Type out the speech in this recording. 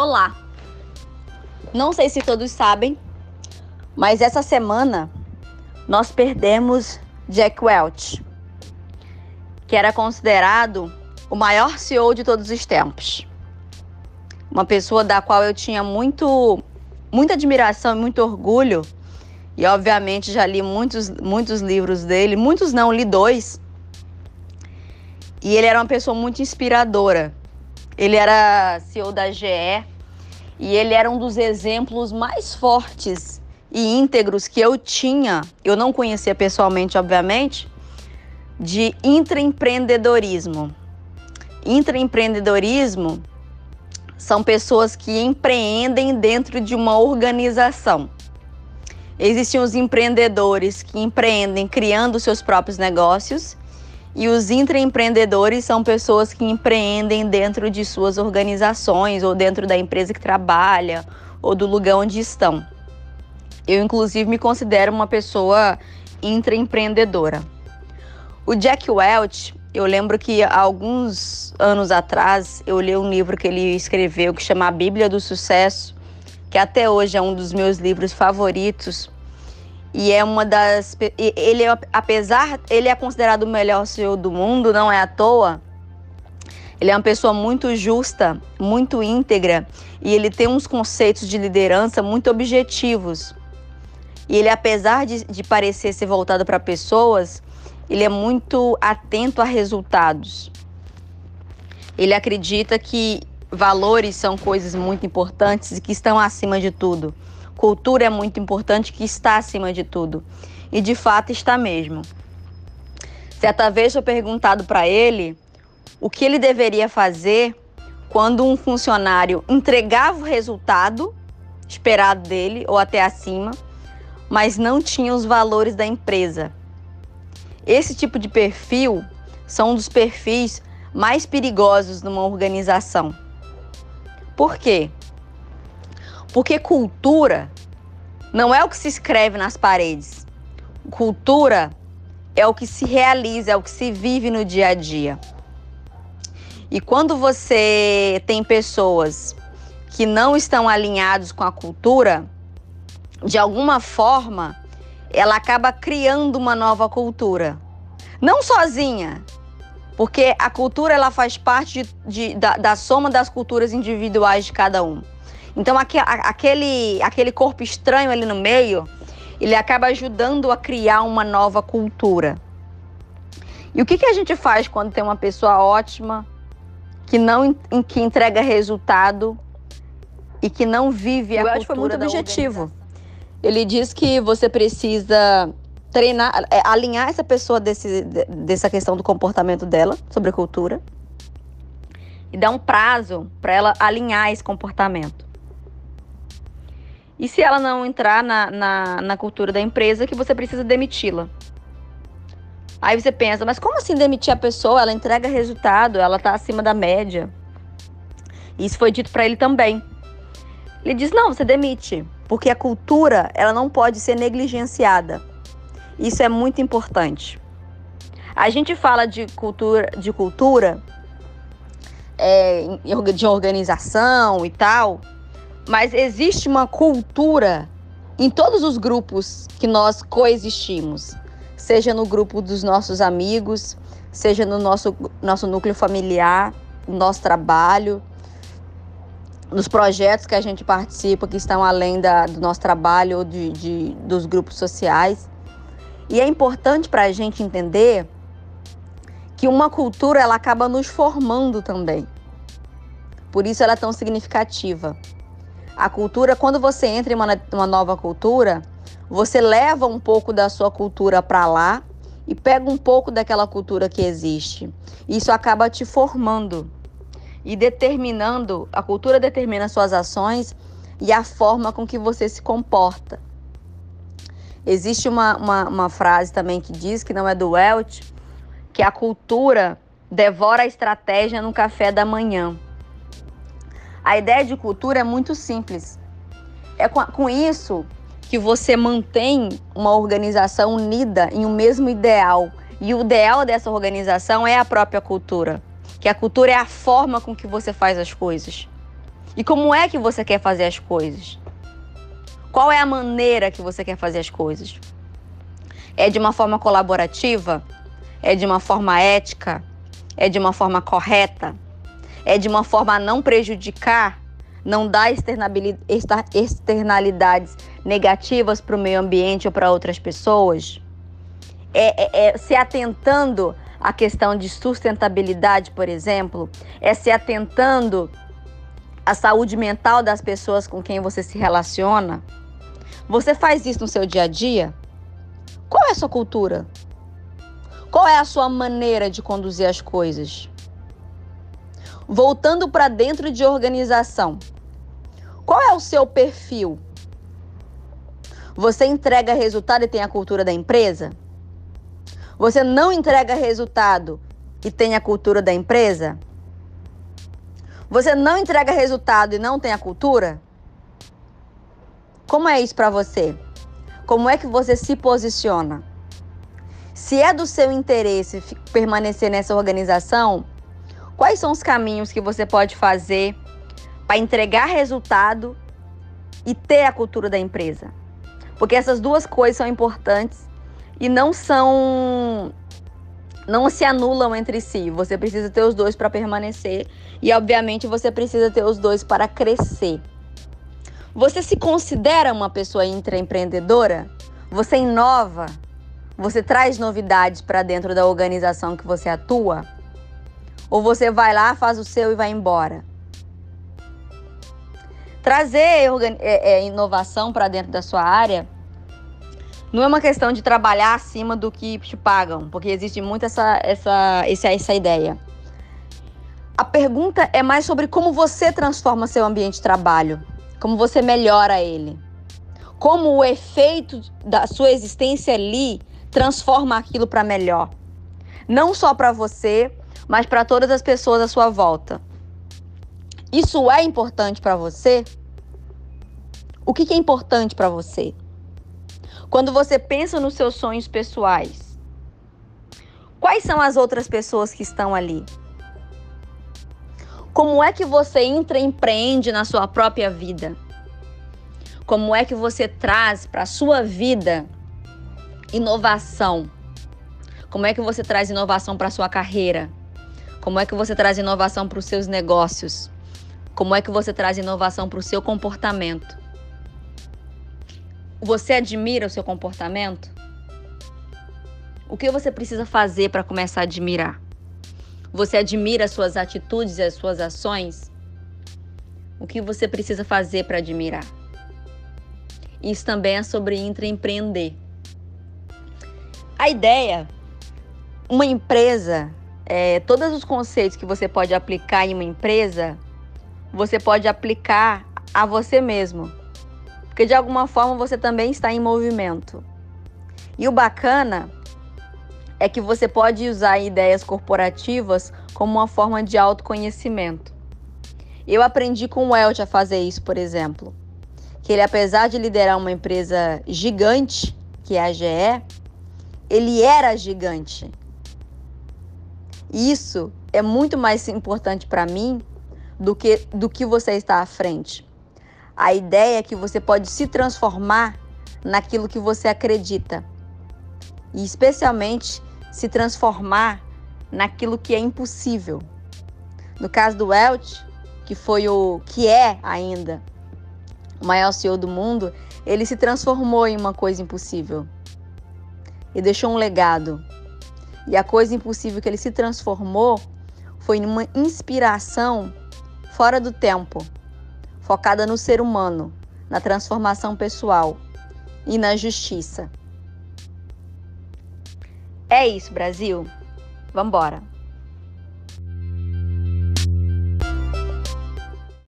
Olá! Não sei se todos sabem, mas essa semana nós perdemos Jack Welch, que era considerado o maior CEO de todos os tempos. Uma pessoa da qual eu tinha muito, muita admiração e muito orgulho. E obviamente já li muitos, muitos livros dele, muitos não, li dois. E ele era uma pessoa muito inspiradora. Ele era CEO da GE e ele era um dos exemplos mais fortes e íntegros que eu tinha. Eu não conhecia pessoalmente, obviamente, de intraempreendedorismo. Intraempreendedorismo são pessoas que empreendem dentro de uma organização. Existem os empreendedores que empreendem criando seus próprios negócios e os intraempreendedores são pessoas que empreendem dentro de suas organizações ou dentro da empresa que trabalha ou do lugar onde estão. Eu, inclusive, me considero uma pessoa intraempreendedora. O Jack Welch, eu lembro que alguns anos atrás eu li um livro que ele escreveu que chama A Bíblia do Sucesso, que até hoje é um dos meus livros favoritos e é uma das. Ele, é, apesar. Ele é considerado o melhor CEO do mundo, não é à toa. Ele é uma pessoa muito justa, muito íntegra e ele tem uns conceitos de liderança muito objetivos. E ele, apesar de, de parecer ser voltado para pessoas, ele é muito atento a resultados. Ele acredita que valores são coisas muito importantes e que estão acima de tudo. Cultura é muito importante, que está acima de tudo. E de fato está mesmo. Certa vez foi perguntado para ele o que ele deveria fazer quando um funcionário entregava o resultado esperado dele ou até acima, mas não tinha os valores da empresa. Esse tipo de perfil são um dos perfis mais perigosos numa organização. Por quê? Porque cultura não é o que se escreve nas paredes. Cultura é o que se realiza, é o que se vive no dia a dia. E quando você tem pessoas que não estão alinhados com a cultura, de alguma forma, ela acaba criando uma nova cultura. Não sozinha, porque a cultura ela faz parte de, de, da, da soma das culturas individuais de cada um. Então aquele, aquele corpo estranho ali no meio, ele acaba ajudando a criar uma nova cultura. E o que, que a gente faz quando tem uma pessoa ótima, que não que entrega resultado e que não vive a cultura foi muito objetivo. Ele diz que você precisa treinar, é, alinhar essa pessoa desse, dessa questão do comportamento dela sobre a cultura e dar um prazo para ela alinhar esse comportamento. E se ela não entrar na, na, na cultura da empresa, que você precisa demiti-la. Aí você pensa, mas como assim demitir a pessoa? Ela entrega resultado, ela está acima da média. Isso foi dito para ele também. Ele diz: não, você demite, porque a cultura ela não pode ser negligenciada. Isso é muito importante. A gente fala de cultura, de cultura, é, de organização e tal, mas existe uma cultura em todos os grupos que nós coexistimos, seja no grupo dos nossos amigos, seja no nosso, nosso núcleo familiar, no nosso trabalho, nos projetos que a gente participa que estão além da, do nosso trabalho ou de, de, dos grupos sociais. E é importante para a gente entender que uma cultura ela acaba nos formando também. Por isso ela é tão significativa. A cultura, quando você entra em uma, uma nova cultura, você leva um pouco da sua cultura para lá e pega um pouco daquela cultura que existe. Isso acaba te formando e determinando, a cultura determina suas ações e a forma com que você se comporta. Existe uma, uma, uma frase também que diz, que não é do Welch, que a cultura devora a estratégia no café da manhã. A ideia de cultura é muito simples. É com, com isso que você mantém uma organização unida em um mesmo ideal. E o ideal dessa organização é a própria cultura. Que a cultura é a forma com que você faz as coisas. E como é que você quer fazer as coisas? Qual é a maneira que você quer fazer as coisas? É de uma forma colaborativa? É de uma forma ética? É de uma forma correta? É de uma forma a não prejudicar, não dar externalidades negativas para o meio ambiente ou para outras pessoas? É, é, é se atentando à questão de sustentabilidade, por exemplo? É se atentando à saúde mental das pessoas com quem você se relaciona? Você faz isso no seu dia a dia? Qual é a sua cultura? Qual é a sua maneira de conduzir as coisas? Voltando para dentro de organização, qual é o seu perfil? Você entrega resultado e tem a cultura da empresa? Você não entrega resultado e tem a cultura da empresa? Você não entrega resultado e não tem a cultura? Como é isso para você? Como é que você se posiciona? Se é do seu interesse permanecer nessa organização, quais são os caminhos que você pode fazer para entregar resultado e ter a cultura da empresa? Porque essas duas coisas são importantes e não são não se anulam entre si. Você precisa ter os dois para permanecer e obviamente você precisa ter os dois para crescer. Você se considera uma pessoa intraempreendedora? Você inova? Você traz novidades para dentro da organização que você atua? Ou você vai lá, faz o seu e vai embora? Trazer é, é, inovação para dentro da sua área não é uma questão de trabalhar acima do que te pagam, porque existe muito essa, essa, essa, essa ideia. A pergunta é mais sobre como você transforma seu ambiente de trabalho como você melhora ele, como o efeito da sua existência ali transforma aquilo para melhor. Não só para você, mas para todas as pessoas à sua volta. Isso é importante para você? O que, que é importante para você? Quando você pensa nos seus sonhos pessoais, quais são as outras pessoas que estão ali? Como é que você entra e empreende na sua própria vida? Como é que você traz para a sua vida inovação? Como é que você traz inovação para a sua carreira? Como é que você traz inovação para os seus negócios? Como é que você traz inovação para o seu comportamento? Você admira o seu comportamento? O que você precisa fazer para começar a admirar? Você admira as suas atitudes e as suas ações? O que você precisa fazer para admirar? Isso também é sobre intraempreender. A ideia, uma empresa, é, todos os conceitos que você pode aplicar em uma empresa, você pode aplicar a você mesmo. Porque de alguma forma você também está em movimento. E o bacana é que você pode usar ideias corporativas como uma forma de autoconhecimento. Eu aprendi com o Welch a fazer isso, por exemplo. Que ele, apesar de liderar uma empresa gigante, que é a GE, ele era gigante. Isso é muito mais importante para mim do que, do que você está à frente. A ideia é que você pode se transformar naquilo que você acredita. E especialmente se transformar naquilo que é impossível. No caso do Welch, que foi o que é ainda o maior CEO do mundo, ele se transformou em uma coisa impossível e deixou um legado. E a coisa impossível que ele se transformou foi numa inspiração fora do tempo, focada no ser humano, na transformação pessoal e na justiça. É isso, Brasil. Vambora!